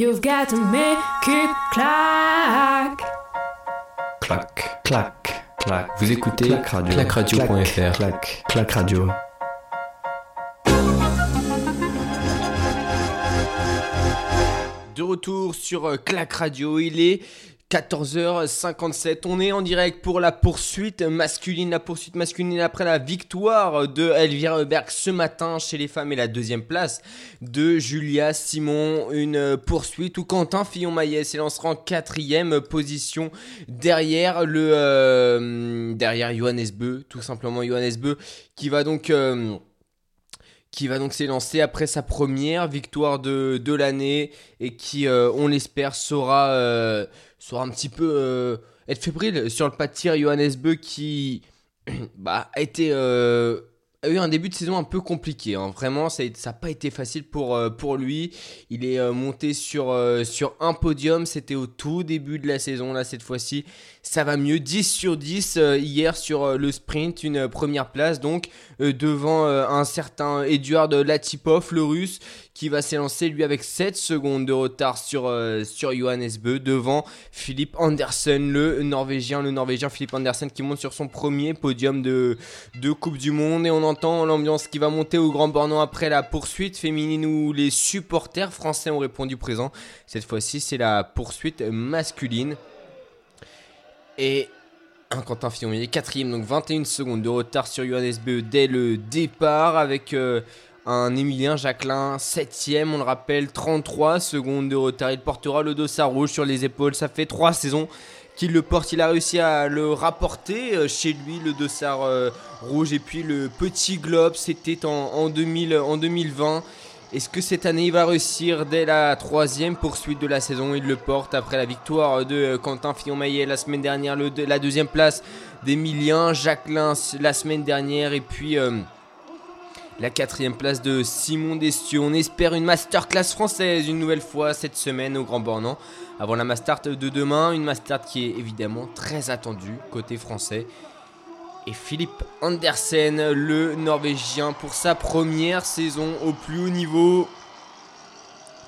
You've got to make it clack. Clac, clac, clac. Vous écoutez Clac Radio. clacradio.fr. Clac, clac radio. De retour sur euh, Clac Radio, il est 14h57. On est en direct pour la poursuite masculine, la poursuite masculine après la victoire de Elvira Berg ce matin chez les femmes et la deuxième place de Julia Simon. Une poursuite où Quentin Fillon-Maillet s'élancera en quatrième position derrière le euh, derrière Johannes Beu, tout simplement Johannes Beu qui va donc euh, qui va donc s'élancer après sa première victoire de, de l'année et qui, euh, on l'espère, euh, saura un petit peu euh, être fébrile sur le pas de tir. Johannes Beu qui bah, a été a eu un début de saison un peu compliqué. hein. Vraiment, ça n'a pas été facile pour, euh, pour lui. Il est euh, monté sur, euh, sur un podium. C'était au tout début de la saison. Là, cette fois-ci, ça va mieux. 10 sur 10 euh, hier sur le sprint. Une première place donc devant un certain Eduard Latipov, le russe, qui va s'élancer lui avec 7 secondes de retard sur, euh, sur Johannes Beu. Devant Philippe Andersen, le norvégien. Le norvégien Philippe Andersen qui monte sur son premier podium de, de Coupe du Monde. Et on entend l'ambiance qui va monter au Grand Bornand après la poursuite féminine où les supporters français ont répondu présent. Cette fois-ci, c'est la poursuite masculine. Et un Quentin Fillon, il est quatrième, donc 21 secondes de retard sur Johannes Beu dès le départ avec euh, un Emilien Jacquelin, 7ème, on le rappelle, 33 secondes de retard. Il portera le dossard rouge sur les épaules. Ça fait 3 saisons qu'il le porte. Il a réussi à le rapporter euh, chez lui, le dossard euh, rouge. Et puis le petit globe, c'était en, en, 2000, en 2020. Est-ce que cette année il va réussir dès la troisième poursuite de la saison? Il le porte après la victoire de Quentin Fillon-Maillet la semaine dernière, la deuxième place d'Emilien Jacquelin la semaine dernière et puis euh, la quatrième place de Simon Destieux. On espère une masterclass française une nouvelle fois cette semaine au Grand Bornand avant la Mastart de demain, une Mastart qui est évidemment très attendue côté français et Philippe Andersen, le Norvégien, pour sa première saison au plus haut niveau,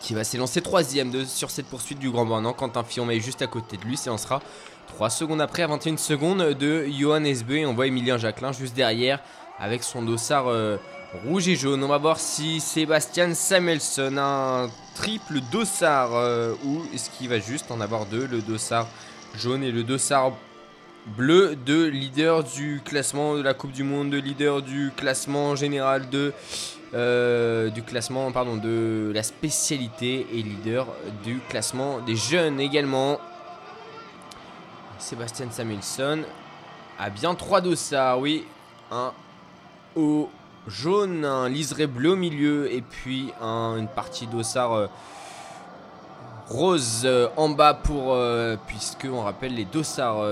qui va s'élancer troisième sur cette poursuite du Grand Bornand. Quentin Fillon est juste à côté de lui, s'élancera 3 secondes après, à 21 secondes de Johannes Beu. Et on voit Emilien Jacquelin juste derrière avec son dossard euh, rouge et jaune. On va voir si Sébastien Samuelson a un triple dossard euh, ou est-ce qu'il va juste en avoir deux, le dossard jaune et le dossard bleu de leader du classement de la Coupe du Monde, de leader du classement général de euh, du classement pardon de la spécialité et leader du classement des jeunes également. Sébastien Samuelson a bien trois dossards, oui, un au jaune, un liseré bleu au milieu et puis un- une partie dossard euh, rose euh, en bas pour euh, puisque on rappelle les dossards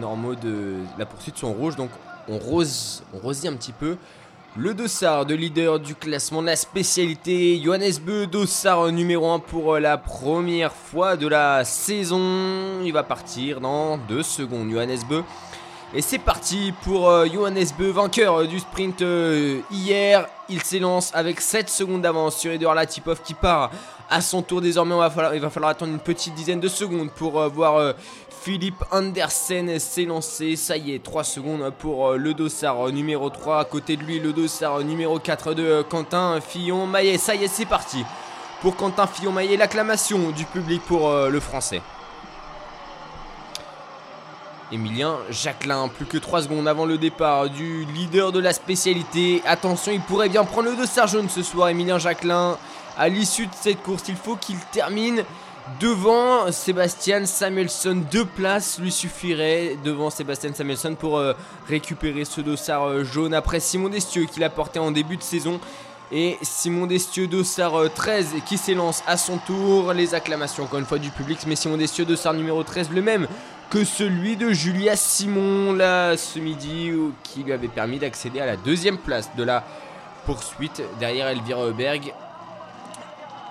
normaux de la poursuite sont rouges donc on rose on rosit un petit peu. Le dossard de leader du classement de la spécialité Johannes Beu dossard numéro 1 pour la première fois de la saison. Il va partir dans deux secondes Johannes Beu et c'est parti pour euh, Johannes Beu, vainqueur euh, du sprint euh, hier. Il s'élance avec 7 secondes d'avance sur Edouard Latipov qui part à son tour désormais. Il va falloir attendre une petite dizaine de secondes pour voir Philippe Andersen s'élancer. Ça y est, 3 secondes pour le dossard numéro 3. À côté de lui, le dossard numéro 4 de Quentin Fillon-Maillet. Ça y est, c'est parti. Pour Quentin Fillon-Maillet, l'acclamation du public pour le français. Emilien Jacquelin, plus que 3 secondes avant le départ du leader de la spécialité. Attention, il pourrait bien prendre le dossard jaune ce soir, Emilien Jacquelin. À l'issue de cette course, il faut qu'il termine devant Sébastien Samuelson. Deux places lui suffiraient devant Sébastien Samuelson pour euh, récupérer ce dossard euh, jaune après Simon Destieux qui l'a porté en début de saison. Et Simon Destieux, dossard euh, 13 qui s'élance à son tour. Les acclamations encore une fois du public, mais Simon Destieux, dossard numéro 13, le même que celui de Julia Simon là ce midi qui lui avait permis d'accéder à la deuxième place de la poursuite derrière Elvira Heuberg.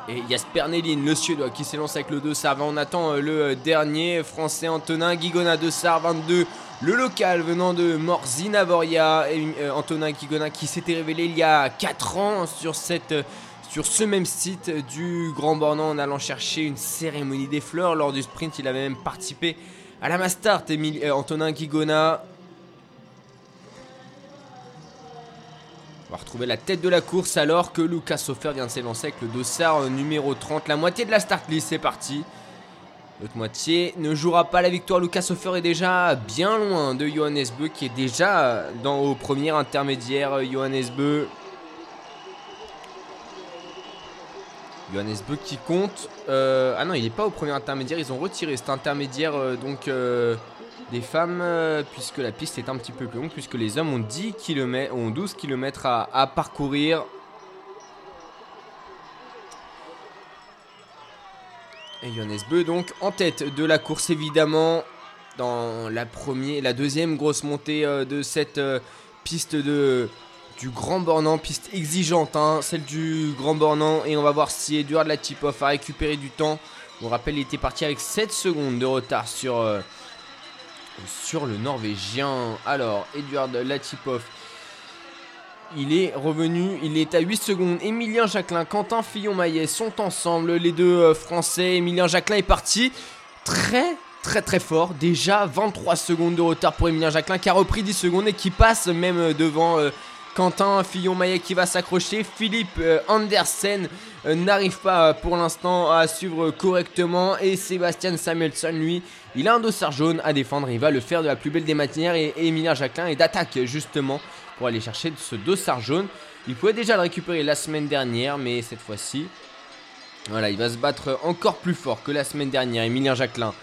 Et Jasper Nellin, le suédois, qui s'élance avec le dossard. On attend euh, le euh, dernier français Antonin Guigona, dossard 22. Le local venant de Morzina Voria, et, euh, Antonin Guigona qui s'était révélé il y a 4 ans sur cette, ce même site du Grand Bornand en allant chercher une cérémonie des fleurs. Lors du sprint, il avait même participé à la Mastart, euh, Antonin Guigona. On va retrouver la tête de la course alors que Lucas Sofer vient de s'élancer avec le dossard euh, numéro 30. La moitié de la start list, c'est parti. L'autre moitié ne jouera pas la victoire. Lucas Sofer est déjà bien loin de Johannes Beu qui est déjà dans, au premier intermédiaire. Johannes Beu. Johannes Beu qui compte. Euh, ah non, il n'est pas au premier intermédiaire. Ils ont retiré cet intermédiaire euh, donc euh, des femmes puisque la piste est un petit peu plus longue. Puisque les hommes ont, 10 km, ont 12 km à, parcourir. Et Johannes Beu donc en tête de la course évidemment dans la première, la deuxième grosse montée de cette piste de du Grand Bornand, piste exigeante, hein, celle du Grand Bornand et on va voir si Eduard Latipoff a récupéré du temps. On rappelle il était parti avec 7 secondes de retard sur, euh, sur le Norvégien. Alors Eduard Latipoff il est revenu, il est à 8 secondes. Emilien Jacquelin, Quentin Fillon-Maillet sont ensemble, les deux euh, Français. Emilien Jacquelin est parti très très très fort. Déjà 23 secondes de retard pour Emilien Jacquelin qui a repris 10 secondes et qui passe même euh, devant Quentin Fillon-Maillet qui va s'accrocher. Philippe Andersen n'arrive pas pour l'instant à suivre correctement. Et Sébastien Samuelson, lui, il a un dossard jaune à défendre. Il va le faire de la plus belle des matières. Et, Emilien Jacquelin est d'attaque justement pour aller chercher ce dossard jaune. Il pouvait déjà le récupérer la semaine dernière, mais cette fois-ci, voilà, il va se battre encore plus fort que la semaine dernière. Emilien Jacquelin.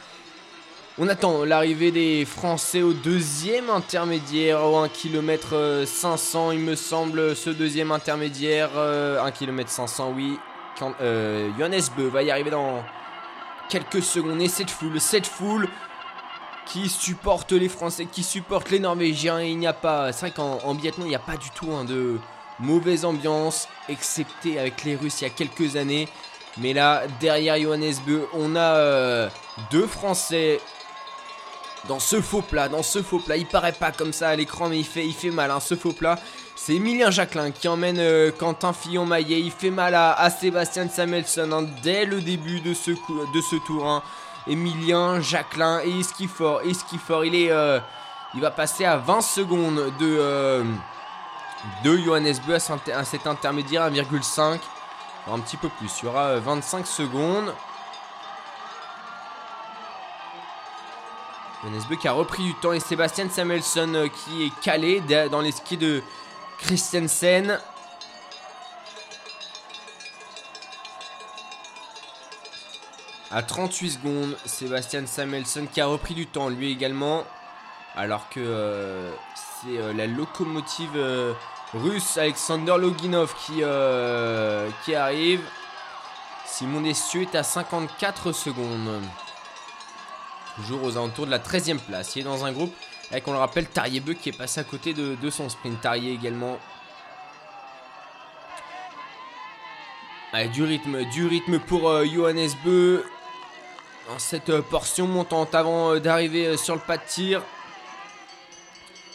On attend l'arrivée des Français au deuxième intermédiaire, au 1 km 500, il me semble, ce deuxième intermédiaire, 1 km 500, oui. Quand, euh, Johannes Beu va y arriver dans quelques secondes. Et cette foule, cette foule qui supporte les Français, qui supporte les Norvégiens. Et il n'y a pas, c'est vrai qu'en biathlon, il n'y a pas du tout hein, de mauvaise ambiance, excepté avec les Russes il y a quelques années. Mais là, derrière Johannes Beu, on a euh, deux Français dans ce faux plat, dans ce faux plat. Il paraît pas comme ça à l'écran, mais il fait, mal. Hein, ce faux plat, c'est Emilien Jacquelin qui emmène euh, Quentin Fillon-Maillet. Il fait mal à, Sébastien Samuelson hein, dès le début de ce, tour. Hein. Emilien, Jacqueline et Iskifor. Iskifor, il est, euh, il va passer à 20 secondes de, euh, de Johannes Beu à cet intermédiaire 1,5. Un petit peu plus, il y aura 25 euh, secondes. Johannes qui a repris du temps et Sébastien Samuelson qui est calé dans les skis de Christensen. À 38 secondes, Sébastien Samuelson qui a repris du temps lui également. Alors que euh, c'est euh, la locomotive euh, russe Alexander Loginov qui, qui arrive. Simon Dessieux est à 54 secondes. Toujours aux alentours de la 13e place. Il est dans un groupe avec, on le rappelle, Tarier-Beu qui est passé à côté de, de son sprint. Tarier également. Allez, du rythme, du rythme pour Johannes Beu dans cette euh, portion montante avant euh, d'arriver euh, sur le pas de tir.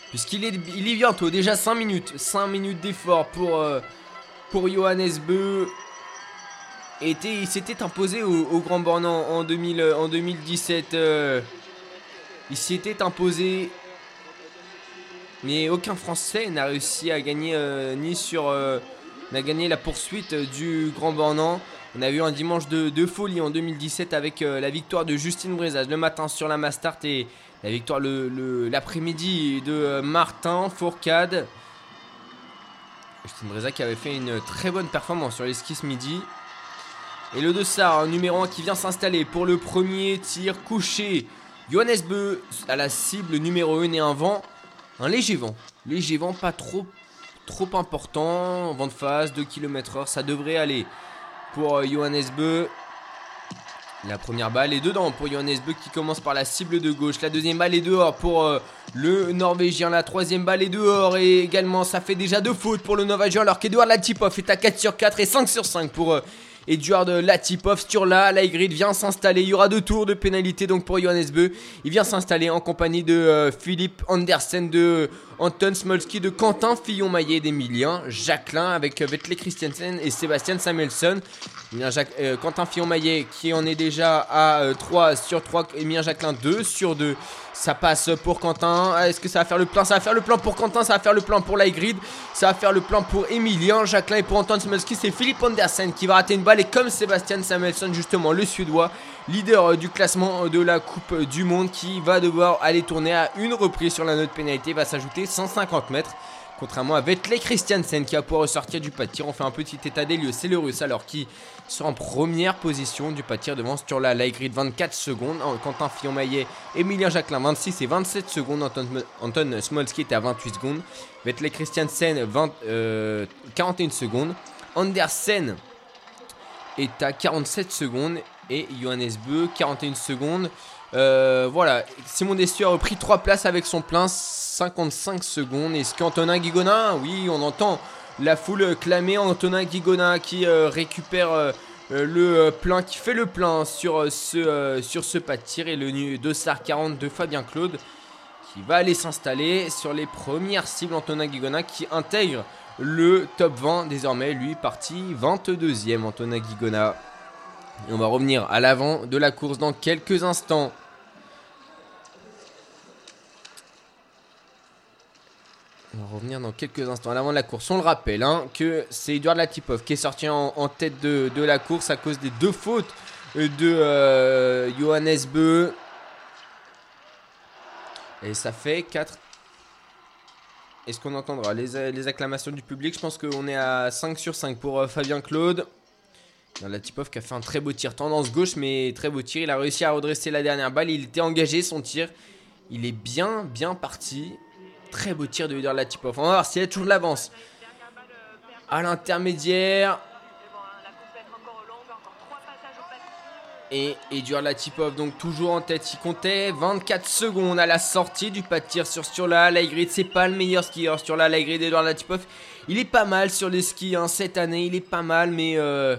Puisqu'il est, il bientôt, déjà 5 minutes. 5 minutes d'effort pour, pour Johannes Beu. Il s'était imposé au, Grand Bornand en, 2000, en 2017. il s'y était imposé. Mais aucun Français n'a réussi à gagner ni sur. n'a gagné la poursuite du Grand Bornand. On a eu un dimanche de, folie en 2017 avec euh, la victoire de Justine Brezaz le matin sur la Mastart et la victoire l'après-midi de euh, Martin Fourcade. Justine Brezaz qui avait fait une très bonne performance sur les skis ce midi. Et le dossard numéro 1 qui vient s'installer pour le premier tir couché. Johannes Beu à la cible numéro 1 et un vent. Un léger vent. Léger vent, pas trop, trop important. Vent de face, 2 km/h, ça devrait aller pour euh, Johannes Beu. La première balle est dedans pour Johannes Beu qui commence par la cible de gauche. La deuxième balle est dehors pour euh, le Norvégien. La troisième balle est dehors et également ça fait déjà deux fautes pour le Norvégien alors qu'Edouard Latipov est à 4 sur 4 et 5 sur 5 pour euh, Eduard Latipov, Sturla, Laigrid vient s'installer. Il y aura deux tours de pénalité donc pour Johannes Beu. Il vient s'installer en compagnie de euh, Philippe Andersen, de Anton Smolski, de Quentin Fillon-Maillet, d'Emilien Jacquelin avec euh, Vettel Christiansen et Sébastien Samuelson. Euh, Quentin Fillon-Maillet qui en est déjà à 3 sur 3, Emilien Jacquelin 2 sur 2. Ça passe pour Quentin. Ah, est-ce que ça va faire le plan Ça va faire le plan pour Quentin, ça va faire le plan pour Laigrid, ça va faire le plan pour Emilien Jacquelin et pour Anton Smolski. C'est Philippe Andersen qui va rater une balle et comme Sébastien Samuelson, justement, le Suédois, leader euh, du classement de la Coupe du Monde, qui va devoir aller tourner à une reprise sur la note pénalité, va s'ajouter 150 mètres. Contrairement à Vettel Christiansen qui va pouvoir ressortir du pas de tir. On fait un petit état des lieux. C'est le russe alors qui sera en première position du pas de tir devant Sturla Laigrid 24 secondes. Quentin Fillon-Maillet, Emilien Jacquelin 26 et 27 secondes. Anton, Anton Smolski était à 28 secondes. Vettel Christiansen 20, 41 secondes. Andersen est à 47 secondes et Johannes Beu 41 secondes. Euh, voilà, Simon Destieux a repris 3 places avec son plein 55 secondes. Est-ce qu'Antonin Guigona, oui, on entend la foule clamer Antonin Guigona qui euh, récupère euh, le plein, qui fait le plein sur ce, sur ce pas de tir et le Dossard 40 de Fabien Claude qui va aller s'installer sur les premières cibles. Antonin Guigona qui intègre le top 20 désormais, lui parti 22e, Antonin Guigona. Et on va revenir à l'avant de la course dans quelques instants. On va revenir dans quelques instants à l'avant de la course. On le rappelle hein, que c'est Edouard Latipov qui est sorti en, tête de, la course à cause des deux fautes de euh, Johannes Beu. Et ça fait 4 est-ce qu'on entendra les, acclamations du public? Je pense qu'on est à 5 sur 5 pour euh, Fabien Claude. La Tipov qui a fait un très beau tir, tendance gauche, mais très beau tir. Il a réussi à redresser la dernière balle. Il était engagé, son tir. Il est bien, bien parti. Très beau tir de la Latipov. On va voir s'il a toujours de l'avance. À l'intermédiaire. Et Eduard Latipov, donc toujours en tête, il comptait 24 secondes à la sortie du pas de tir sur Sturla. Laigrid, c'est pas le meilleur skieur. Sturla, Laigrid, Eduard Latipov, il est pas mal sur les skis hein, cette année, il est pas mal, mais euh,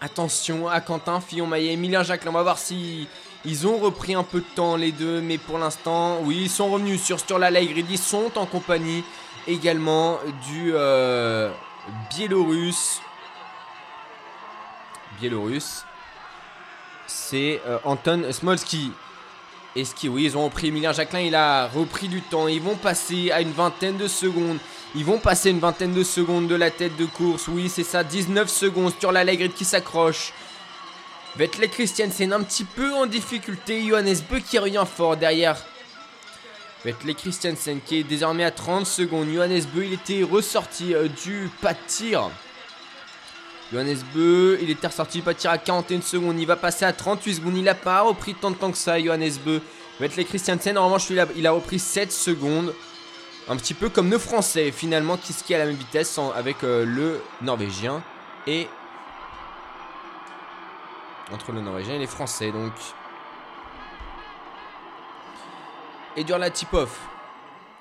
attention à Quentin Fillon-Maillet, Emilien Jacques. on va voir si ils ont repris un peu de temps les deux, mais pour l'instant, oui, ils sont revenus sur Sturla, Laigrid, ils sont en compagnie également du euh, Biélorusse. Biélorusse c'est euh, Anton Smolski. Et qui, oui, ils ont repris Emilien Jacquelin, il a repris du temps. Ils vont passer à une vingtaine de secondes. Ils vont passer une vingtaine de secondes de la tête de course. Oui, c'est ça, 19 secondes sur la qui s'accroche. Vettel Christiansen un petit peu en difficulté. Johannes Beu qui revient fort derrière. Vettel Christiansen qui est désormais à 30 secondes. Johannes Beu, il était ressorti euh, du pas de tir. Johannes Beu, il était ressorti pas tir à 41 secondes. Il va passer à 38 secondes. Il n'a pas repris tant de temps que ça, Johannes Beu. les Christiansen, en revanche, il a, il a repris 7 secondes. Un petit peu comme nos Français, finalement, qui skient à la même vitesse avec euh, le Norvégien et. Entre le Norvégien et les Français, donc. Eduard Latipov,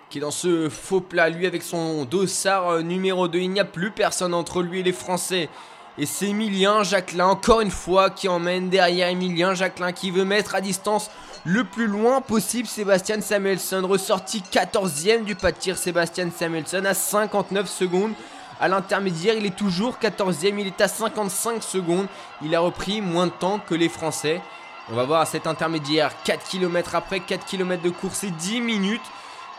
qui est dans ce faux plat, lui avec son dossard euh, numéro 2. Il n'y a plus personne entre lui et les Français. Et c'est Emilien Jacquelin, encore une fois, qui emmène derrière Emilien Jacquelin, qui veut mettre à distance le plus loin possible Sébastien Samuelson. Ressorti 14ème du pas de Sébastien Samuelson à 59 secondes. À l'intermédiaire, il est toujours 14ème, il est à 55 secondes. Il a repris moins de temps que les Français. On va voir à cet intermédiaire, 4 km après, 4 km de course et 10 minutes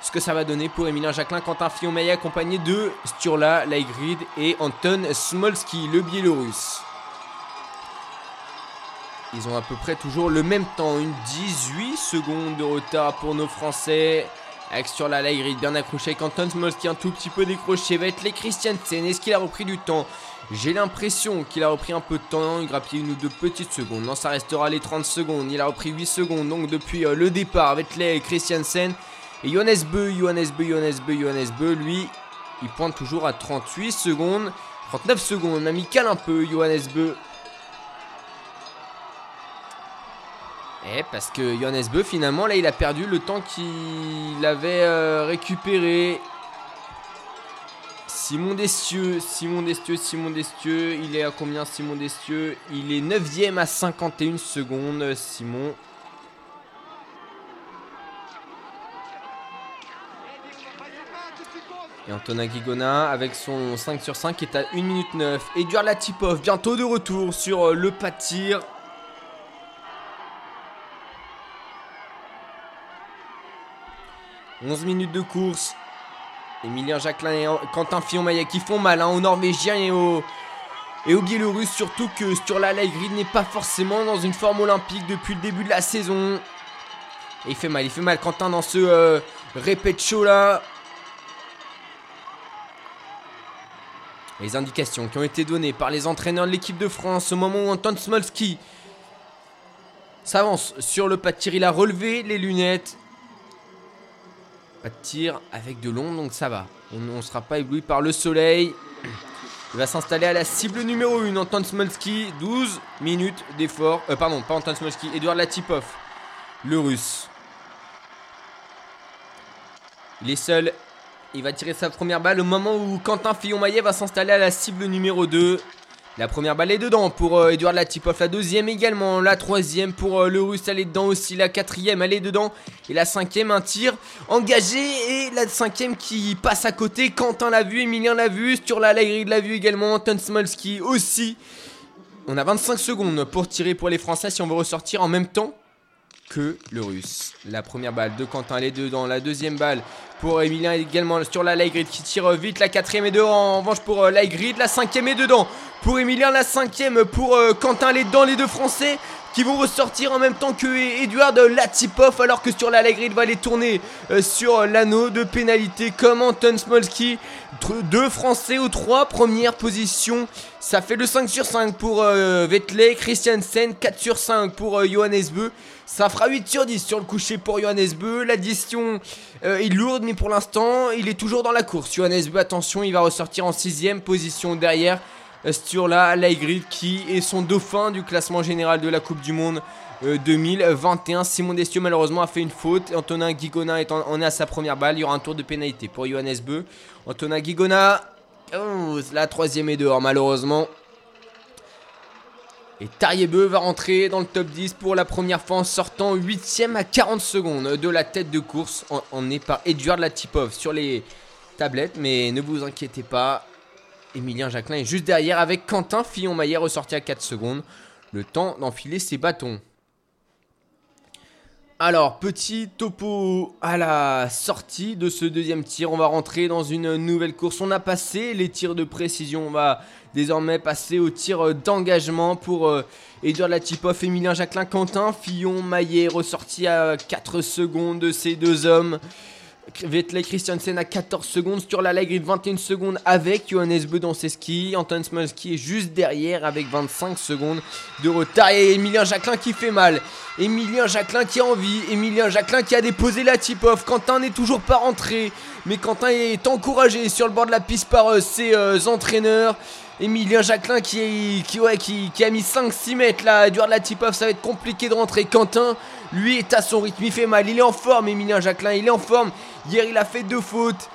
ce que ça va donner pour Emilien Jacquelin, Quentin Fillon-Maillet accompagné de Sturla, Laigrid et Anton Smolski, le Biélorusse. Ils ont à peu près toujours le même temps, une 18 secondes de retard pour nos Français. Avec Sturla, Laigrid bien accroché avec Anton Smolski un tout petit peu décroché. Va être les Christiansen. Est-ce qu'il a repris du temps? J'ai l'impression qu'il a repris un peu de temps. Il grappille une ou deux petites secondes. Non, ça restera les 30 secondes. Il a repris 8 secondes donc depuis euh, le départ avec les Christiansen. Et Johannes Beu, Johannes Beu, Johannes Beu, Johannes Beu, lui, il pointe toujours à 38 secondes. 39 secondes, amical un peu, Johannes Beu. Eh, parce que Johannes Beu, finalement, là, il a perdu le temps qu'il avait euh, récupéré. Simon Destieux, Simon Destieux, Simon Destieux, il est à combien Simon Destieux? Il est 9ème à 51 secondes, Simon. Et Antonin Guigona avec son 5 sur 5 est à 1 minute 9. Eduard Latipov bientôt de retour sur euh, le pas de tir. « 11 minutes de course. Emilien Jacquelin et Quentin Fillon-Maillet qui font mal hein, aux Norvégiens et aux, et Biélorusses. Surtout que Sturla Laigrid n'est pas forcément dans une forme olympique depuis le début de la saison. Et il fait mal, il fait mal Quentin dans ce euh, show là. Les indications qui ont été données par les entraîneurs de l'équipe de France au moment où Anton Smolski s'avance sur le pas de tir. Il a relevé les lunettes. Pas de tir avec de l'ombre, donc ça va. On ne sera pas ébloui par le soleil. Il va s'installer à la cible numéro 1, Anton Smolski. 12 minutes d'effort. Euh, pardon, pas Anton Smolski, Edouard Latipov, le russe. Il est seul il va tirer sa première balle au moment où Quentin Fillon-Maillet va s'installer à la cible numéro 2. La première balle est dedans pour euh, Edouard Latipov. La deuxième également. La troisième pour euh, le russe, elle est dedans aussi. La quatrième, elle est dedans. Et la cinquième, un tir engagé. Et la cinquième qui passe à côté. Quentin l'a vu, Emilien l'a vu. Sur la l'a vu également. Anton Smolski aussi. On a 25 secondes pour tirer pour les Français si on veut ressortir en même temps que le russe. La première balle de Quentin, elle est dedans. La deuxième balle pour Emilien également sur la light qui tire vite. La quatrième est dedans. En revanche pour euh, light La cinquième est dedans. Pour Emilien, la cinquième pour euh, Quentin. Les dedans, les deux Français qui vont ressortir en même temps que Edouard Latipov. Alors que sur la light va aller tourner euh, sur l'anneau de pénalité comme Anton Smolski. Deux Français aux trois premières positions. Ça fait le 5 sur 5 pour Vettel, Christiansen, 4 sur 5 pour Johannes Beu. Ça fera 8 sur 10 sur le coucher pour Johannes Beu. L'addition euh, est lourde, mais pour l'instant, il est toujours dans la course. Johannes Beu, attention, il va ressortir en 6 position derrière euh, Sturla Laigrid, qui est son dauphin du classement général de la Coupe du Monde 2021. Euh, Simon Destieux, malheureusement, a fait une faute. Antonin Guigona est en, est à sa première balle. Il y aura un tour de pénalité pour Johannes Beu. Antonin Guigona, oh, la troisième est dehors, malheureusement. Et Tariebeu va rentrer dans le top 10 pour la première fois en sortant 8ème à 40 secondes de la tête de course. Est par Edouard Latipov sur les tablettes, mais ne vous inquiétez pas. Emilien Jacquelin est juste derrière avec Quentin Fillon-Maillet ressorti à 4 secondes. Le temps d'enfiler ses bâtons. Alors, petit topo à la sortie de ce deuxième tir. On va rentrer dans une nouvelle course. On a passé les tirs de précision. On va désormais passer aux tirs d'engagement pour euh, Edouard Latipov, Emilien Jacquelin, Quentin Fillon, Maillet, ressorti à 4 secondes de ces deux hommes. Vettel Christiansen à 14 secondes, sur la Grid 21 secondes avec Johannes Beu dans ses skis. Anton Smolski est juste derrière avec 25 secondes de retard. Et Emilien Jacquelin qui fait mal. Emilien Jacquelin qui a envie. Emilien Jacquelin qui a déposé la tip-off. Quentin n'est toujours pas rentré. Mais Quentin est encouragé sur le bord de la piste par euh, ses euh, entraîneurs. Emilien Jacquelin qui, qui, ouais, qui, a mis 5-6 mètres là. Edouard Latipov, ça va être compliqué de rentrer. Quentin, lui, est à son rythme. Il fait mal. Il est en forme, Emilien Jacquelin. Il est en forme. Hier, il a fait deux fautes.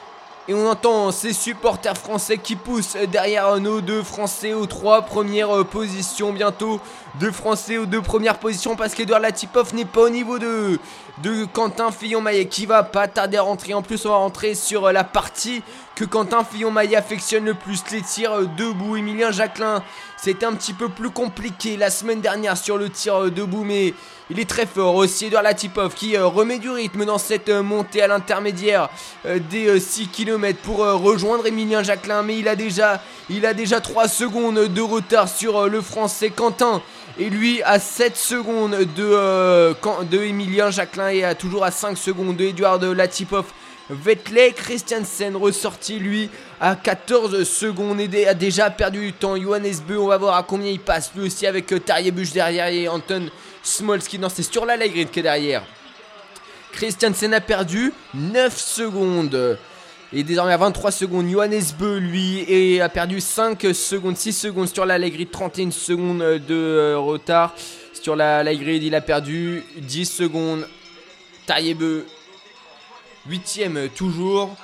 Et on entend ses supporters français qui poussent derrière nos deux Français aux trois premières euh, positions. Bientôt deux Français aux deux premières positions parce qu'Edouard Latipov n'est pas au niveau de, de Quentin Fillon-Maillet qui va pas tarder à rentrer. En plus, on va rentrer sur euh, la partie que Quentin Fillon-Maillet affectionne le plus. Les tirs euh, debout. Emilien Jacquelin, c'était un petit peu plus compliqué la semaine dernière sur le tir debout, mais il est très fort aussi. Edouard Latipov qui remet du rythme dans cette montée à l'intermédiaire des 6 km pour euh, rejoindre Emilien Jacquelin, mais il a déjà, il a déjà 3 secondes de retard sur euh, le français Quentin. Et lui à 7 secondes de, euh, Emilien Jacquelin et toujours à 5 secondes de Edouard Latipov. Vettel Christiansen ressorti lui à 14 secondes et a déjà perdu du temps. Johannes Beu, on va voir à combien il passe. Lui aussi avec Busch derrière et Anton Smolski. Non, c'est sur la Grid qui est derrière. Christiansen a perdu 9 secondes. Et désormais à 23 secondes, Johannes Beu, lui, a perdu 5 secondes, 6 secondes sur la light 31 secondes de euh, retard. Sur la il a perdu 10 secondes. Taillebeu, 8ème toujours.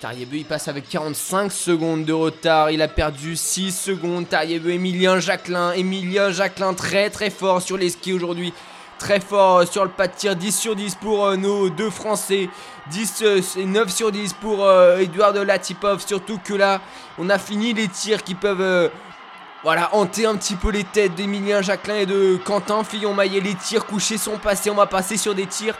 Tariebeu il passe avec 45 secondes de retard, il a perdu 6 secondes. Tariebeu, Emilien Jacquelin, Emilien Jacquelin très très fort sur les skis aujourd'hui. Très fort sur le pas de tir, 10 sur 10 pour euh, nos deux Français, 10 et 9 sur 10 pour euh, Edouard Latipov. Surtout que là, on a fini les tirs qui peuvent euh, voilà, hanter un petit peu les têtes d'Emilien Jacquelin et de Quentin Fillon-Maillet. Les tirs couchés sont passés, on va passer sur des tirs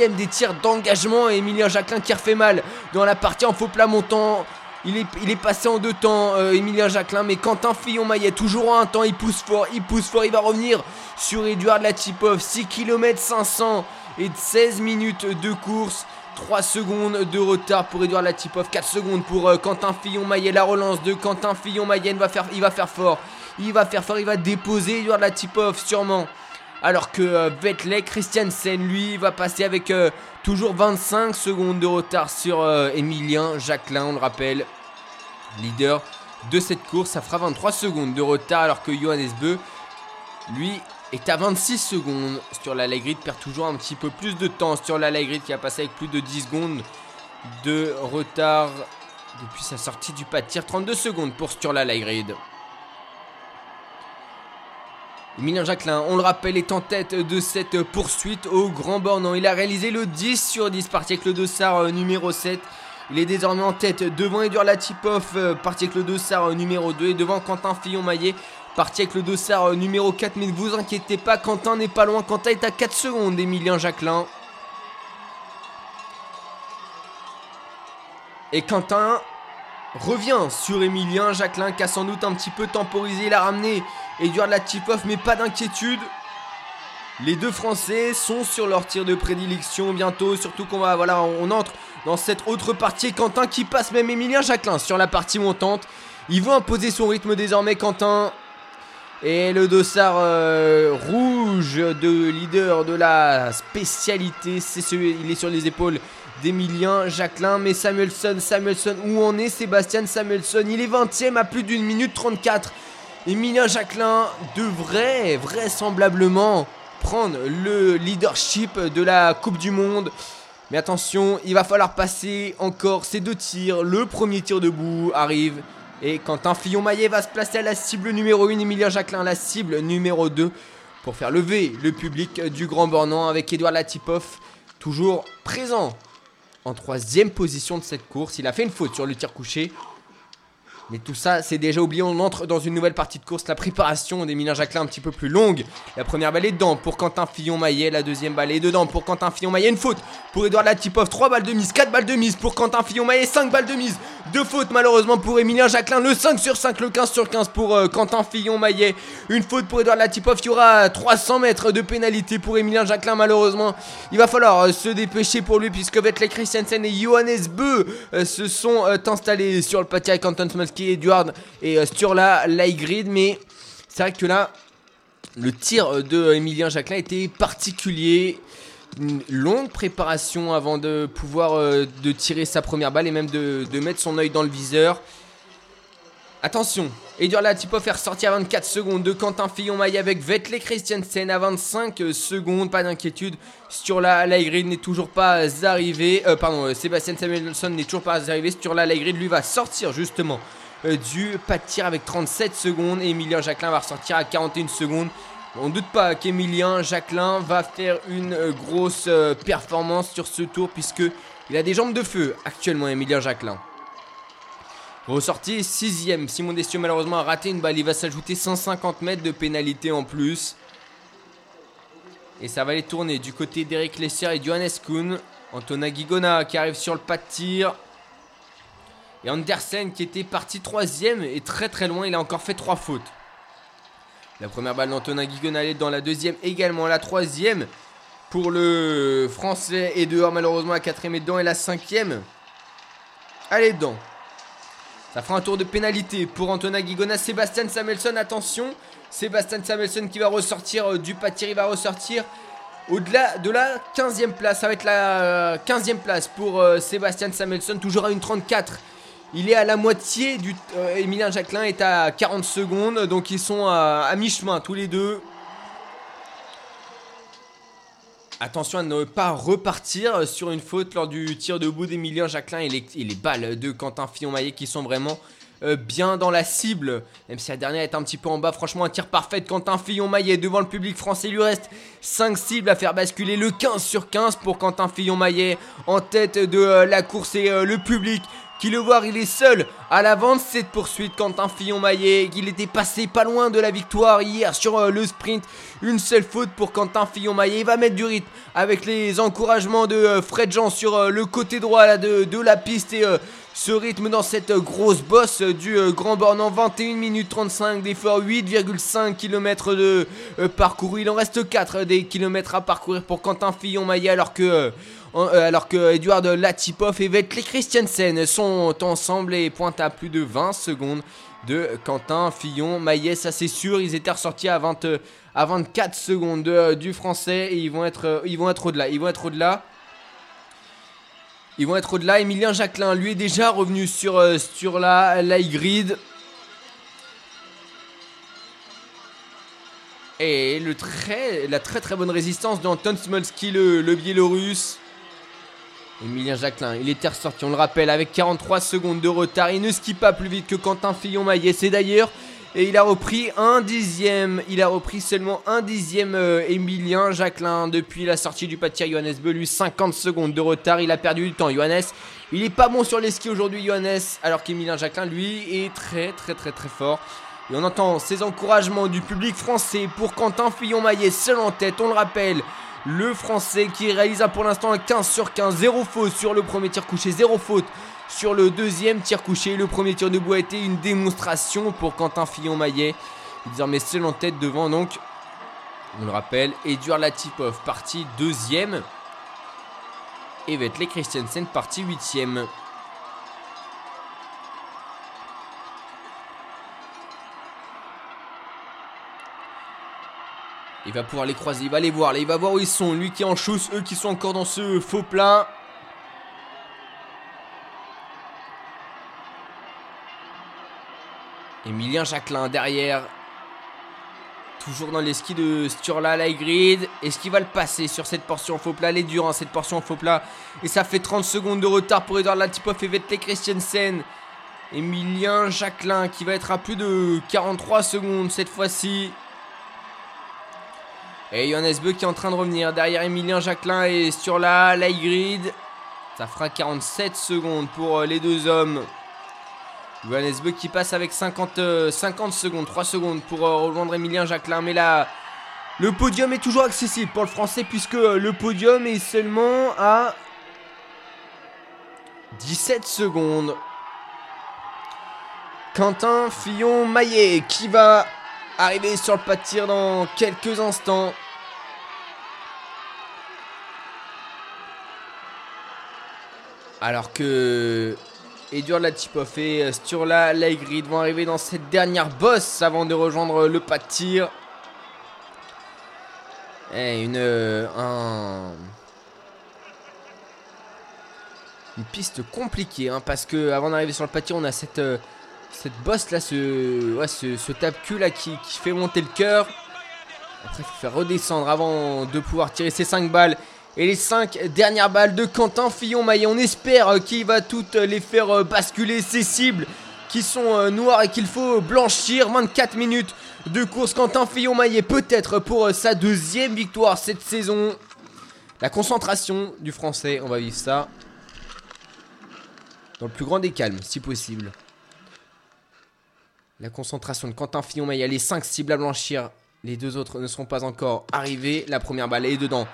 aiment des tirs d'engagement. Et Emilien Jacquelin qui refait mal dans la partie en faux plat montant. Il est, il est passé en deux temps, euh, Emilien Jacquelin, mais Quentin Fillon-Maillet, toujours en un temps, il pousse fort, il pousse fort, il va revenir sur Eduard Latipov, 6 km 500 et 16 minutes de course. 3 secondes de retard pour Edouard Latipov, 4 secondes pour euh, Quentin Fillon-Maillet. La relance de Quentin Fillon-Maillet, va faire, il va faire fort. Il va faire fort, il va déposer Edouard Latipov sûrement. Alors que euh, Vettel Christiansen, lui, va passer avec euh, toujours 25 secondes de retard sur Emilien Jacquelin, on le rappelle. Leader de cette course, ça fera 23 secondes de retard alors que Johannes Beu, lui, est à 26 secondes. sur la Grid perd toujours un petit peu plus de temps. sur la Grid qui a passé avec plus de 10 secondes de retard depuis sa sortie du pas de tir. 32 secondes pour Sturla Grid. Emilien Jacquelin, on le rappelle, est en tête de cette poursuite au Grand Bornand. Il a réalisé le 10 sur 10, parti avec le dossard euh, numéro 7. Il est désormais en tête devant Edouard Latipov, euh, parti avec le dossard euh, numéro 2, et devant Quentin Fillon-Maillet, Parti avec le dossard euh, numéro 4, mais ne vous inquiétez pas, Quentin n'est pas loin. Quentin est à 4 secondes d'Emilien Jacquelin. Et Quentin revient sur Emilien Jacquelin qui a sans doute un petit peu temporisé. Il a ramené Edouard Latipov, mais pas d'inquiétude. Les deux Français sont sur leur tir de prédilection bientôt, surtout qu'on va, voilà, on entre dans cette autre partie. Quentin qui passe même Emilien Jacquelin sur la partie montante. Il va imposer son rythme désormais, Quentin. Et le dossard euh, rouge de leader de la spécialité, c'est il est sur les épaules d'Emilien Jacquelin. Mais Samuelson, Samuelson, où en est Sébastien Samuelson? Il est 20ème à plus d'une minute 34. Emilien Jacquelin devrait vraisemblablement prendre le leadership de la Coupe du Monde. Mais attention, il va falloir passer encore ces deux tirs. Le premier tir debout arrive. Et Quentin Fillon-Maillet va se placer à la cible numéro 1, Emilien Jacquelin la cible numéro 2 pour faire lever le public du Grand Bornand avec Edouard Latipov toujours présent en troisième position de cette course. Il a fait une faute sur le tir couché. Mais tout ça, c'est déjà oublié. On entre dans une nouvelle partie de course. La préparation d'Emilien Jacquelin un petit peu plus longue. La première balle est dedans pour Quentin Fillon-Maillet. La deuxième balle est dedans pour Quentin Fillon-Maillet. Une faute pour Edouard Latipov. 3 balles de mise, 4 balles de mise pour Quentin Fillon-Maillet. 5 balles de mise. Deux fautes malheureusement pour Emilien Jacquelin. Le 5 sur 5, le 15 sur 15 pour euh, Quentin Fillon-Maillet. Une faute pour Edouard Latipov. Il y aura 300 mètres de pénalité pour Emilien Jacquelin malheureusement. Il va falloir euh, se dépêcher pour lui puisque Vettel Christiansen et Johannes Beu euh, se sont installés sur le pâté avec Anton Smolski et Edouard et euh, Sturla Laigrid. Mais c'est vrai que là, le tir de Emilien Jacquelin était particulier. Une longue préparation avant de pouvoir euh, de tirer sa première balle et même de, mettre son œil dans le viseur. Attention, Edouard Latipov fait ressortir à 24 secondes de Quentin Fillon-Maillet avec Vettel Christiansen à 25 secondes. Pas d'inquiétude, sur la n'est toujours pas arrivé. Euh, pardon, Sébastien Samuelson n'est toujours pas arrivé. Sur la lui va sortir justement euh, du pas de tir avec 37 secondes. Et Emilien Jacquelin va ressortir à 41 secondes. On ne doute pas qu'Emilien Jacquelin va faire une euh, grosse euh, performance sur ce tour puisque il a des jambes de feu actuellement Emilien Jacquelin. Ressorti 6ème. Simon Destieux malheureusement a raté une balle. Il va s'ajouter 150 mètres de pénalité en plus. Et ça va aller tourner du côté d'Eric Lesser et Johannes Kuhn. Antona Gigona qui arrive sur le pas de tir. Et Andersen qui était parti troisième est très très loin, il a encore fait trois fautes. La première balle d'Antonin Guigonal dans la deuxième également, la troisième pour le français est dehors malheureusement la quatrième est dedans et la cinquième est dedans. Ça fera un tour de pénalité pour Antonin Guigona. Sébastien Samuelson, attention. Sébastien Samuelson qui va ressortir euh, du pâtir, il va ressortir au-delà de la 15e place. Ça va être la 15e euh, place pour euh, Sébastien Samuelson, toujours à une 34. Il est à la moitié du. Euh, Emilien Jacquelin est à 40 secondes, donc ils sont à, mi-chemin tous les deux. Attention à ne pas repartir sur une faute lors du tir de bout d'Emilien Jacquelin et les, balles de Quentin Fillon-Maillet qui sont vraiment euh, bien dans la cible. Même si la dernière est un petit peu en bas, franchement un tir parfait Quentin Fillon-Maillet devant le public français. Il lui reste 5 cibles à faire basculer le 15 sur 15 pour Quentin Fillon-Maillet en tête de euh, la course et le public qui le voit, il est seul à l'avant de cette poursuite. Quentin Fillon-Maillet, il était passé pas loin de la victoire hier sur euh, le sprint. Une seule faute pour Quentin Fillon-Maillet. Il va mettre du rythme avec les encouragements de euh, Fred Jean sur euh, le côté droit de la piste. Et ce rythme dans cette grosse bosse du Grand Bornand. 21 minutes 35 d'effort, 8,5 km de parcours. Il en reste 4 des kilomètres à parcourir pour Quentin Fillon-Maillet alors que... Euh, alors que Edouard Latipov et Vettel Christiansen sont ensemble et pointent à plus de 20 secondes de Quentin Fillon. Maillet, ça c'est sûr, ils étaient ressortis à, 20, à 24 secondes du français et ils vont être, ils vont être au-delà. Ils vont être au-delà. Ils vont être au-delà. Emilien Jacquelin, lui, est déjà revenu sur, euh, sur la, la. Et la très très bonne résistance d'Anton Smolski, le, le biélorusse. Emilien Jacquelin, il était ressorti, on le rappelle, avec 43 secondes de retard. Il ne skie pas plus vite que Quentin Fillon-Maillet. C'est d'ailleurs. Et il a repris un dixième. Il a repris seulement un dixième euh, Emilien Jacquelin depuis la sortie du pâtier Johannes Belus. 50 secondes de retard. Il a perdu du temps. Johannes, il est pas bon sur les skis aujourd'hui, Johannes. Alors qu'Emilien Jacquelin, lui, est très, très, très, très fort. Et on entend ces encouragements du public français pour Quentin Fillon-Maillet, seul en tête. On le rappelle. Le français qui réalisa pour l'instant un 15 sur 15, 0 faute sur le premier tir couché, 0 faute sur le deuxième tir couché. Le premier tir debout a été une démonstration pour Quentin Fillon-Maillet. Désormais seul en tête devant donc, on le rappelle, Eduard Latipov parti deuxième. Et Vettel Christiansen parti huitième. Il va pouvoir les croiser, il va les voir, là, il va voir où ils sont. Lui qui est en chousse, eux qui sont encore dans ce faux plat. Emilien Jacquelin derrière. Toujours dans les skis de Sturla Grid. Est-ce qu'il va le passer sur cette portion faux plat? Elle est dure, hein, cette portion faux plat. Et ça fait 30 secondes de retard pour Edouard Latipov et Vettel Christiansen. Emilien Jacquelin qui va être à plus de 43 secondes cette fois-ci. Et Johannes Beu qui est en train de revenir derrière Emilien Jacquelin et sur la light grid. Ça fera 47 secondes pour euh, les deux hommes. Johannes Beu qui passe avec 50, 50 euh, secondes, 3 secondes pour euh, rejoindre Emilien Jacquelin. Mais là, le podium est toujours accessible pour le français puisque le podium est seulement à 17 secondes. Quentin Fillon-Maillet qui va arriver sur le pas de tir dans quelques instants. Alors que Edouard Latipov et Sturla Laigrid vont arriver dans cette dernière bosse avant de rejoindre le pas de tir. Et une, un, une piste compliquée hein, parce que avant d'arriver sur le pas on a cette cette bosse là, ce, ouais, ce, ce tape-cul là qui, fait monter le cœur. Après, il faut faire redescendre avant de pouvoir tirer ses 5 balles. Et les 5 dernières balles de Quentin Fillon-Maillet. On espère euh, qu'il va toutes les faire euh, basculer ses cibles qui sont euh, noires et qu'il faut blanchir. 24 minutes de course. Quentin Fillon-Maillet peut-être pour sa deuxième victoire cette saison. La concentration du français, on va vivre ça. Dans le plus grand des calmes, si possible. La concentration de Quentin Fillon, il y a les 5 cibles à blanchir. Les deux autres ne seront pas encore arrivés. La première balle est dedans.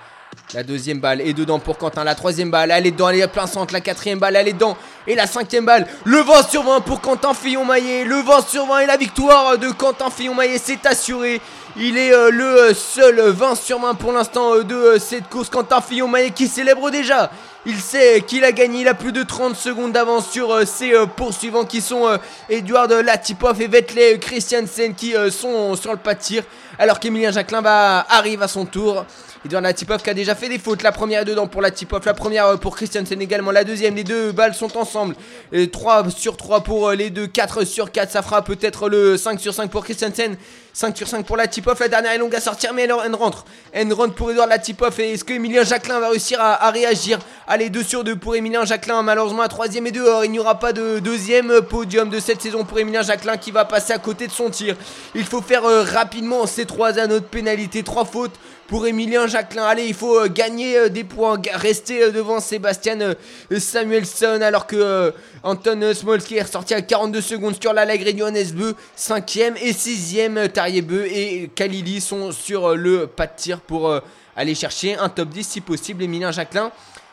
La deuxième balle est dedans pour Quentin. La troisième balle, elle est dedans. Elle est à plein centre. La quatrième balle, elle est dedans. Et la cinquième balle, le 20 sur 20 pour Quentin Fillon-Maillet. Le 20 sur 20 et la victoire de Quentin Fillon-Maillet, c'est assuré. Il est euh, le seul 20 sur 20 pour l'instant euh, de euh, cette course. Quentin Fillon-Maillet qui célèbre déjà il sait qu'il a gagné, il a plus de 30 secondes d'avance sur euh, ses euh, poursuivants qui sont euh, Edouard Latipov et Vettel Christiansen qui sont sur le pas de tir. Alors qu'Emilien Jacquelin va, arrive à son tour. Edouard Latipov qui a déjà fait des fautes. La première est dedans pour Latipov, la première euh, pour Christiansen également. La deuxième, les deux balles sont ensemble. Et 3 sur 3 pour euh, les deux, 4 sur 4. Ça fera peut-être le 5 sur 5 pour Christiansen. 5 sur 5 pour Latipov. La dernière est longue à sortir, mais elle, elle rentre. Elle rentre pour Edouard Latipov. Et est-ce que Emilien Jacquelin va réussir à, réagir? Allez, 2 sur 2 pour Emilien Jacquelin. Malheureusement, un troisième et dehors. Il n'y aura pas de deuxième podium de cette saison pour Emilien Jacquelin qui va passer à côté de son tir. Il faut faire euh, rapidement ces 3 anneaux de pénalité. 3 fautes pour Emilien Jacquelin. Allez, il faut euh, gagner euh, des points, rester devant Sébastien Samuelson alors que Anton Smolski est ressorti à 42 secondes sur la Lagre Beu, 5ème et 6ème Tarier Beu et Kalili sont sur le pas de tir pour aller chercher un top 10 si possible. Emilien Jacquelin,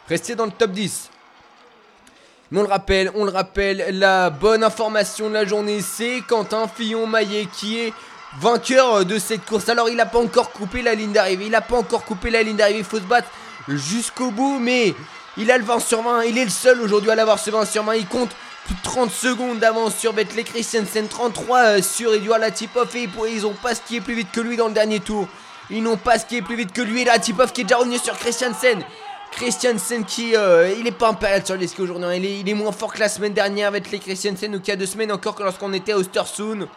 restez dans le top 10. Mais on le rappelle, on le rappelle, la bonne information de la journée, c'est Quentin Fillon-Maillet qui est vainqueur de cette course. Alors il n'a pas encore coupé la ligne d'arrivée, il n'a pas encore coupé la ligne d'arrivée, il faut se battre jusqu'au bout, mais il a le 20 sur 20, il est le seul aujourd'hui à l'avoir ce 20 sur 20, il compte plus de 30 secondes d'avance sur Bentley Christiansen, 33 euh, sur Eduard Latipov et ils n'ont pas est plus vite que lui dans le dernier tour. Ils n'ont pas est plus vite que lui et Latipov qui est déjà revenu sur Christiansen. Christiansen qui euh, il est pas période sur les skis aujourd'hui, hein. il, est, il est moins fort que la semaine dernière avec les Christiansen ou qu'il y a deux semaines encore que lorsqu'on était à Ostersund.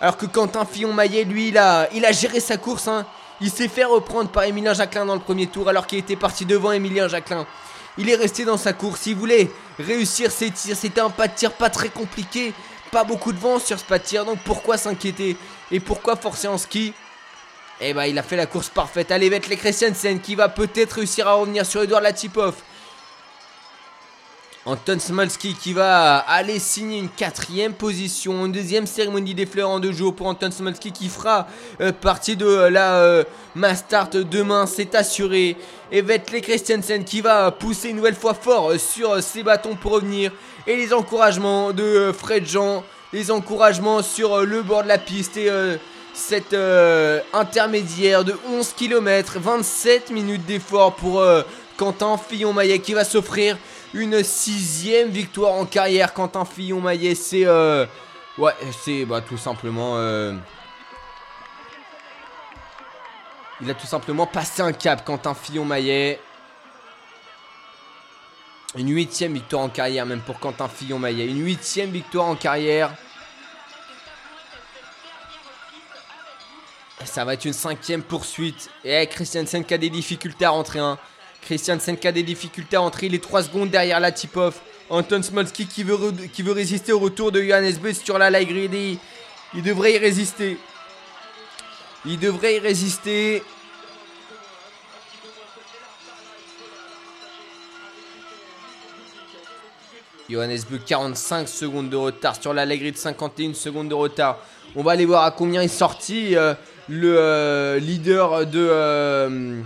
Alors que Quentin Fillon-Maillet, lui, il a, il a géré sa course. Hein. Il s'est fait reprendre par Emilien Jacquelin dans le premier tour alors qu'il était parti devant Emilien Jacquelin. Il est resté dans sa course. Il voulait réussir ses tirs. C'était un pas de tir pas très compliqué. Pas beaucoup de vent sur ce pas de tir. Donc pourquoi s'inquiéter Et pourquoi forcer en ski? Eh bah, il a fait la course parfaite. Allez, mettre les Christiansen qui va peut-être réussir à revenir sur Edouard Latipov. Anton Smolski qui va aller signer une quatrième position, une deuxième cérémonie des fleurs en deux jours pour Anton Smolski qui fera euh, partie de la euh, Mastart demain, c'est assuré. Et Vettel Christiansen qui va pousser une nouvelle fois fort sur ses bâtons pour revenir. Et les encouragements de euh, Fred Jean, les encouragements sur le bord de la piste et cette intermédiaire de 11 km, 27 minutes d'effort pour Quentin Fillon-Maillet qui va s'offrir une sixième victoire en carrière. Quentin Fillon-Maillet, c'est... Euh, ouais, c'est bah, tout simplement... Euh, il a tout simplement passé un cap, Quentin Fillon-Maillet. Une huitième victoire en carrière, même pour Quentin Fillon-Maillet. Une huitième victoire en carrière. Ça va être une cinquième poursuite. Et Christiansen qui a des difficultés à rentrer. Hein. Christian Senka des difficultés à entrer les 3 secondes derrière la tip-off. Anton Smolski qui veut, résister au retour de Johannes Bus sur la grid. Il devrait y résister. Il devrait y résister. Johannes Beu 45 secondes de retard sur la grid 51 secondes de retard. On va aller voir à combien est sorti euh, le euh, leader de euh,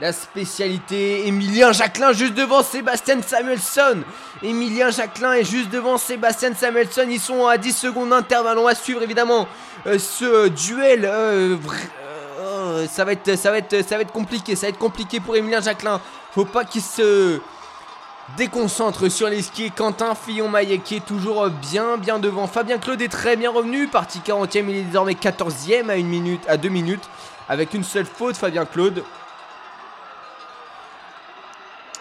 la spécialité, Emilien Jacquelin juste devant Sébastien Samuelson. Emilien Jacquelin est juste devant Sébastien Samuelson. Ils sont à 10 secondes d'intervalle. On va suivre évidemment ce duel. Ça, va être, compliqué. Ça va être compliqué pour Emilien Jacquelin. Faut pas qu'il se déconcentre sur les skis. Quentin Fillon-Maillet qui est toujours bien bien devant. Fabien Claude est très bien revenu. Parti 40e, il est désormais 14e à, une minute, à 2 minutes. Avec une seule faute, Fabien Claude.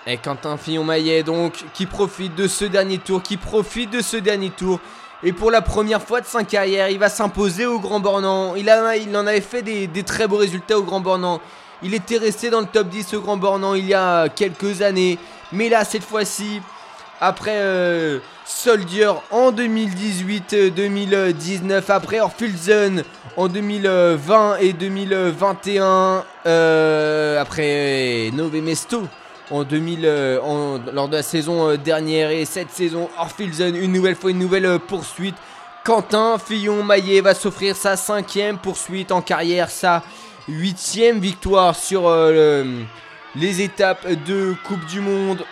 Et Quentin Fillon-Maillet donc qui profite de ce dernier tour, qui profite de ce dernier tour. Et pour la première fois de sa carrière, il va s'imposer au Grand Bornand. Il, en avait fait des, très beaux résultats au Grand Bornand. Il était resté dans le top 10 au Grand Bornand il y a quelques années. Mais là, cette fois-ci, après euh, Soldier en 2018-2019, après Orfilzen en 2020 et 2021, euh, après Nove Mesto en 2000, euh, lors de la saison euh, dernière et cette saison, Orfilzen, une nouvelle fois, une nouvelle euh, poursuite. Quentin Fillon-Maillet va s'offrir sa cinquième poursuite en carrière, sa huitième victoire sur les étapes de Coupe du Monde.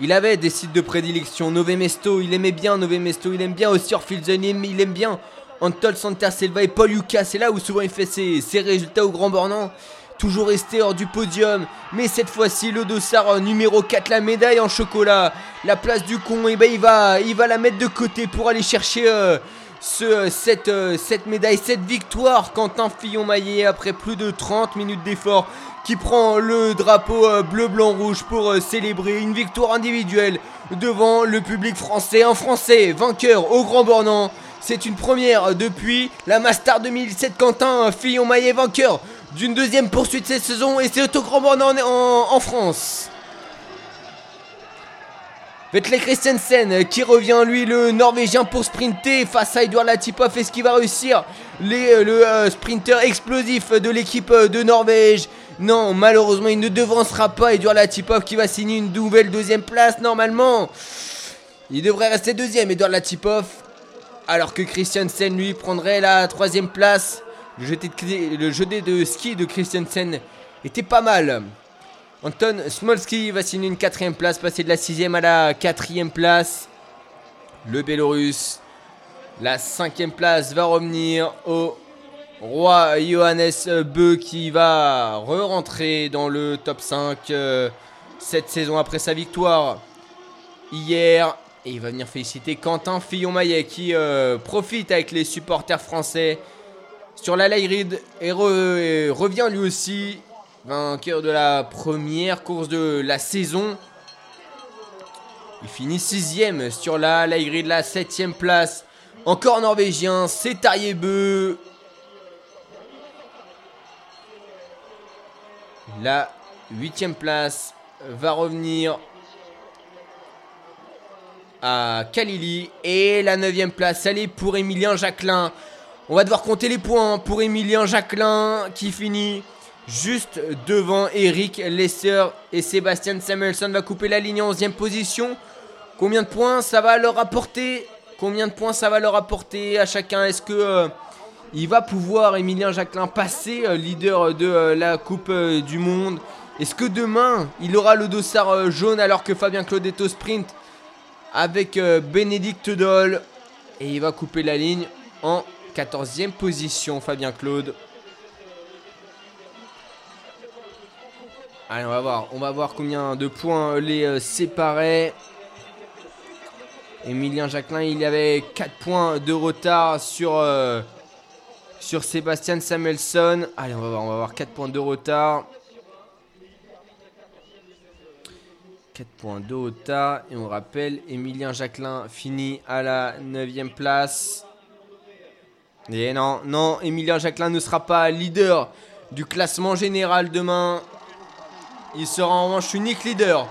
Il avait des sites de prédilection, Nove Mesto, il aimait bien Nove Mesto, il aime bien aussi Orfilzen, il aime bien Antol Santerselva et Paul Lucas, c'est là où souvent il fait ses, ses résultats au Grand Bornand toujours resté hors du podium. Mais cette fois-ci, le dossard euh, numéro 4, la médaille en chocolat. La place du con, et eh ben, il, va, il va la mettre de côté pour aller chercher euh, euh, cette médaille, cette victoire. Quentin Fillon-Maillet, après plus de 30 minutes d'effort, qui prend le drapeau bleu-blanc-rouge pour célébrer une victoire individuelle devant le public français. Un Français vainqueur au Grand Bornand. C'est une première depuis la Master 2007. Quentin Fillon-Maillet vainqueur d'une deuxième poursuite cette saison et c'est au Grand Bornand en, en France. Vetle Christensen qui revient lui le norvégien pour sprinter face à Edouard Latipov est-ce qu'il va réussir les, le euh, sprinter explosif de l'équipe euh, de Norvège? Non malheureusement il ne devancera pas Edouard Latipov qui va signer une nouvelle deuxième place normalement. Il devrait rester deuxième Edouard Latipov alors que Christensen lui prendrait la troisième place le jeté de, ski de Christensen était pas mal Anton Smolski va signer une quatrième place, passer de la sixième à la quatrième place. Le Bélorusse, la cinquième place va revenir au roi Johannes Beu qui va re-rentrer dans le top 5 euh, cette saison après sa victoire hier. Et il va venir féliciter Quentin Fillon-Maillet qui euh, profite avec les supporters français sur la Ride et, revient lui aussi vainqueur de la première course de la saison. Il finit sixième sur la, la de la septième place. Encore norvégien, c'est Beu. La huitième place va revenir à Kalili. Et la neuvième place, elle est pour Emilien Jacquelin. On va devoir compter les points pour Emilien Jacquelin qui finit juste devant Eric Lesser et Sébastien Samuelson. Va couper la ligne en 11e position. Combien de points ça va leur apporter? Combien de points ça va leur apporter à chacun? Est-ce que euh, il va pouvoir Emilien Jacquelin passer euh, leader de euh, la Coupe du Monde? Est-ce que demain il aura le dossard jaune alors que Fabien Claude est au sprint avec Bénédicte Doll et il va couper la ligne en 14e position Fabien Claude. Allez, on va voir. On va voir combien de points les euh, séparait. Emilien Jacquelin, il avait 4 points de retard sur, euh, sur Sébastien Samuelson. Allez, on va voir. On va voir 4 points de retard. 4 points de retard. Et on rappelle, Emilien Jacquelin finit à la 9ème place. Et non, non, Emilien Jacquelin ne sera pas leader du classement général demain. Il sera en revanche unique leader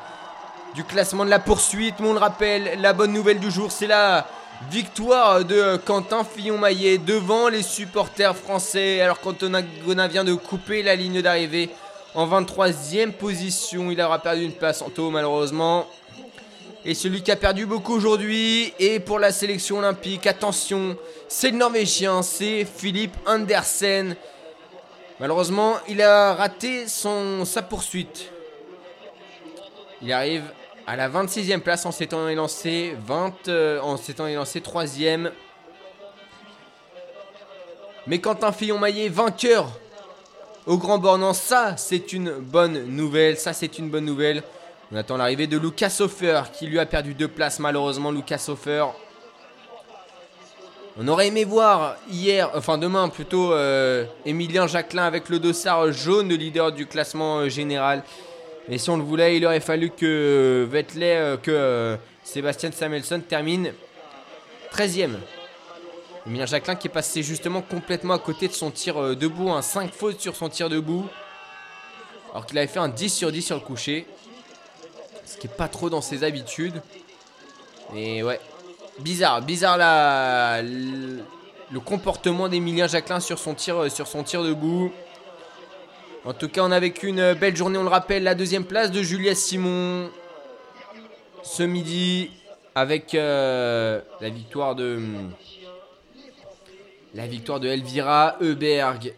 du classement de la poursuite. Mais on le rappelle, la bonne nouvelle du jour, c'est la victoire de Quentin Fillon-Maillet devant les supporters français. Alors qu'Antonagona vient de couper la ligne d'arrivée en 23e position. Il aura perdu une place en taux malheureusement. Et celui qui a perdu beaucoup aujourd'hui, et pour la sélection olympique, attention, c'est le Norvégien, c'est Philippe Andersen. Malheureusement, il a raté sa poursuite. Il arrive à la 26e place en s'étant élancé 20 euh, en s'étant élancé 3e. Mais Quentin Fillon-Maillet vainqueur au Grand Bornand, ça c'est une bonne nouvelle, ça c'est une bonne nouvelle. On attend l'arrivée de Lucas Hofer qui lui a perdu deux places malheureusement Lucas Hofer. On aurait aimé voir hier, enfin demain plutôt, euh, Emilien Jacquelin avec le dossard jaune, le leader du classement euh, général. Et si on le voulait, il aurait fallu que euh, que euh, Sébastien Samuelson termine 13ème. Emilien Jacquelin qui est passé justement complètement à côté de son tir debout, un 5 fautes sur son tir debout. Alors qu'il avait fait un 10 sur 10 sur le coucher. Ce qui est pas trop dans ses habitudes. Et ouais, bizarre, bizarre la, le comportement d'Emilien Jacquelin sur son tir, sur son debout. En tout cas, on a vécu une belle journée, on le rappelle, la deuxième place de Julia Simon ce midi avec euh, la victoire de la victoire de Elvira Heuberg.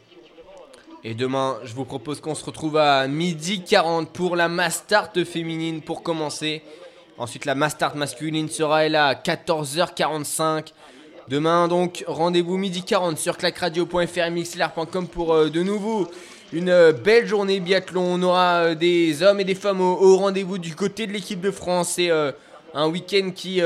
Et demain, je vous propose qu'on se retrouve à midi 40 pour la Mastart féminine pour commencer. Ensuite, la Mastart masculine sera elle à 14h45. Demain, donc, rendez-vous midi 40 sur clacradio.fr mixler.com pour euh, de nouveau une euh, belle journée biathlon. On aura euh, des hommes et des femmes au, rendez-vous du côté de l'équipe de France. C'est un week-end qui,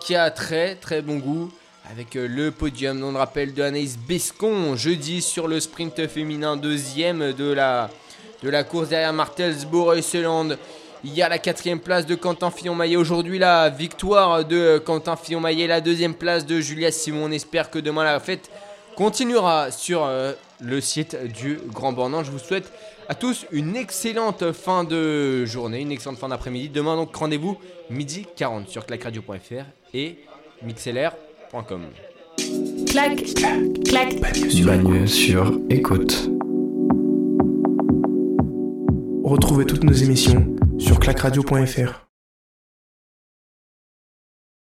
qui a très très bon goût avec euh, le podium, on le rappelle, de Anaïs Bescon jeudi sur le sprint féminin deuxième de la, de la course derrière Martelsbourg et Seland. Il y a la quatrième place de Quentin Fillon-Maillet aujourd'hui, la victoire de Quentin Fillon-Maillet, la deuxième place de Julia Simon. On espère que demain la fête continuera sur euh, le site du Grand Bornand. Je vous souhaite à tous une excellente fin de journée, une excellente fin d'après-midi. Demain donc rendez-vous midi 40 sur clacradio.fr et mixlr.com. Clac, clac. Bagneux sur écoute. Retrouvez toutes nos émissions sur clacradio.fr.